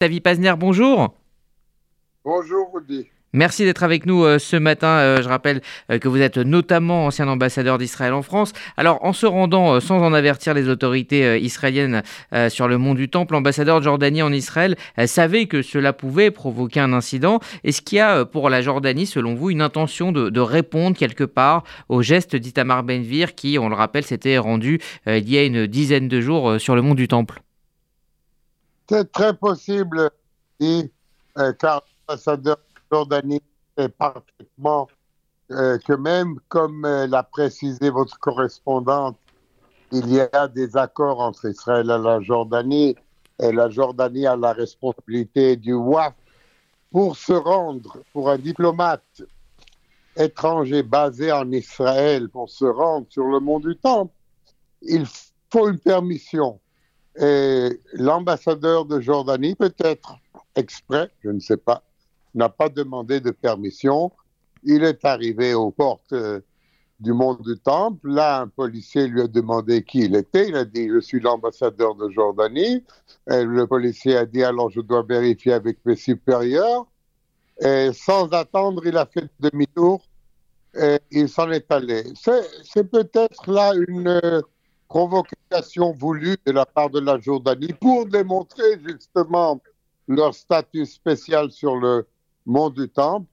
David Pazner, bonjour. Bonjour Rudy. Merci d'être avec nous euh, ce matin. Euh, je rappelle euh, que vous êtes notamment ancien ambassadeur d'Israël en France. Alors, en se rendant sans en avertir les autorités israéliennes sur le mont du Temple, l'ambassadeur de Jordanie en Israël savait que cela pouvait provoquer un incident. Est-ce qu'il y a pour la Jordanie, selon vous, une intention de, répondre quelque part au geste d'Itamar Benvir qui, on le rappelle, s'était rendu il y a une dizaine de jours sur le mont du Temple? C'est très possible, et, euh, car l'ambassadeur Jordanie est parfaitement euh, que même comme euh, l'a précisé votre correspondante, il y a des accords entre Israël et la Jordanie, et la Jordanie a la responsabilité du WAF pour se rendre, pour un diplomate étranger basé en Israël, pour se rendre sur le mont du Temple, il faut une permission. Et l'ambassadeur de Jordanie, peut-être exprès, je ne sais pas, n'a pas demandé de permission. Il est arrivé aux portes euh, du monde du Temple. Là, un policier lui a demandé qui il était. Il a dit Je suis l'ambassadeur de Jordanie. Et le policier a dit Alors je dois vérifier avec mes supérieurs. Et sans attendre, il a fait demi-tour et il s'en est allé. C'est peut-être là une provocation voulue de la part de la Jordanie pour démontrer justement leur statut spécial sur le mont du Temple.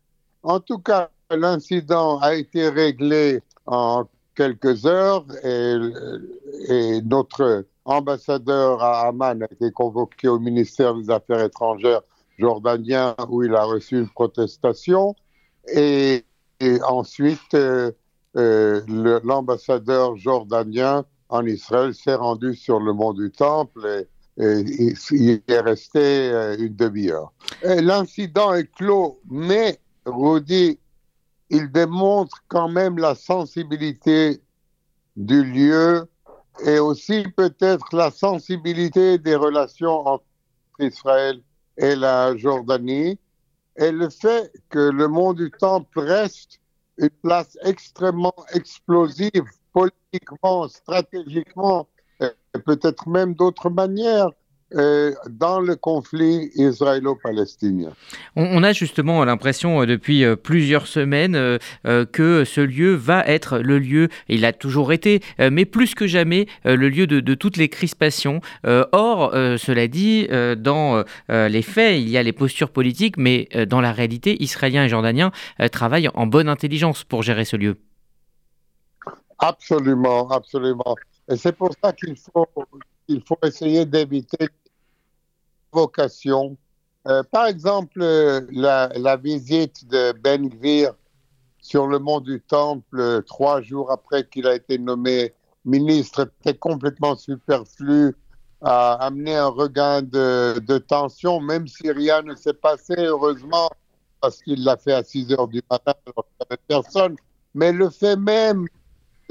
En tout cas, l'incident a été réglé en quelques heures et, notre ambassadeur à Amman a été convoqué au ministère des Affaires étrangères jordanien où il a reçu une protestation et, ensuite euh, euh, l'ambassadeur jordanien en Israël s'est rendu sur le mont du Temple et, il est resté euh, une demi-heure. L'incident est clos, mais Rudy, il démontre quand même la sensibilité du lieu et aussi peut-être la sensibilité des relations entre Israël et la Jordanie et le fait que le mont du Temple reste une place extrêmement explosive politiquement, stratégiquement, et peut-être même d'autres manières, euh, dans le conflit israélo-palestinien. On, a justement l'impression euh, depuis euh, plusieurs semaines que ce lieu va être le lieu, il a toujours été, mais plus que jamais le lieu de, toutes les crispations. or, cela dit, dans les faits, il y a les postures politiques, mais dans la réalité, Israéliens et Jordaniens travaillent en bonne intelligence pour gérer ce lieu. Absolument, absolument. Et c'est pour ça qu'il faut, il faut essayer d'éviter vocation. Euh, par exemple, la, la, visite de Ben Gvir sur le mont du Temple trois jours après qu'il a été nommé ministre était complètement superflu, a amené un regain de, de tension, même si rien ne s'est passé, heureusement, parce qu'il l'a fait à 6 heures du matin alors qu'il n'y avait personne. Mais le fait même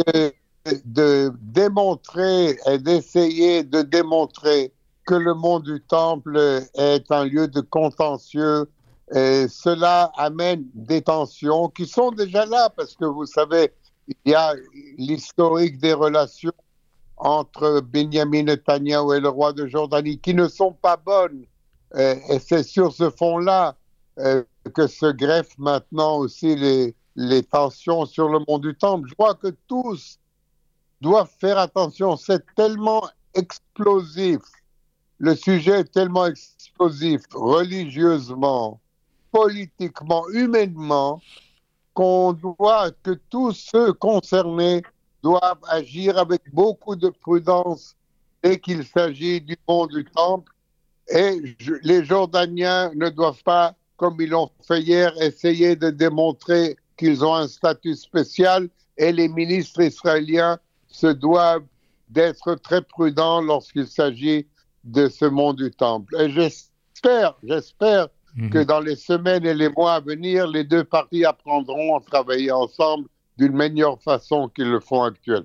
de, démontrer et d'essayer de démontrer que le monde du temple est un lieu de contentieux. Cela amène des tensions qui sont déjà là parce que vous savez, il y a l'historique des relations entre Benjamin Netanyahu et le roi de Jordanie qui ne sont pas bonnes. Et c'est sur ce fond-là euh, que se greffent maintenant aussi les, les tensions sur le mont du Temple. Je crois que tous doivent faire attention. C'est tellement explosif. Le sujet est tellement explosif religieusement, politiquement, humainement, qu'on doit, que tous ceux concernés doivent agir avec beaucoup de prudence dès qu'il s'agit du mont du Temple. Et les Jordaniens ne doivent pas, comme ils l'ont fait hier, essayer de démontrer qu'ils ont un statut spécial et les ministres israéliens se doivent d'être très prudents lorsqu'il s'agit de ce monde du temple. Et j'espère, j'espère mhm. que dans les semaines et les mois à venir, les deux parties apprendront à travailler ensemble d'une meilleure façon qu'ils le font actuellement.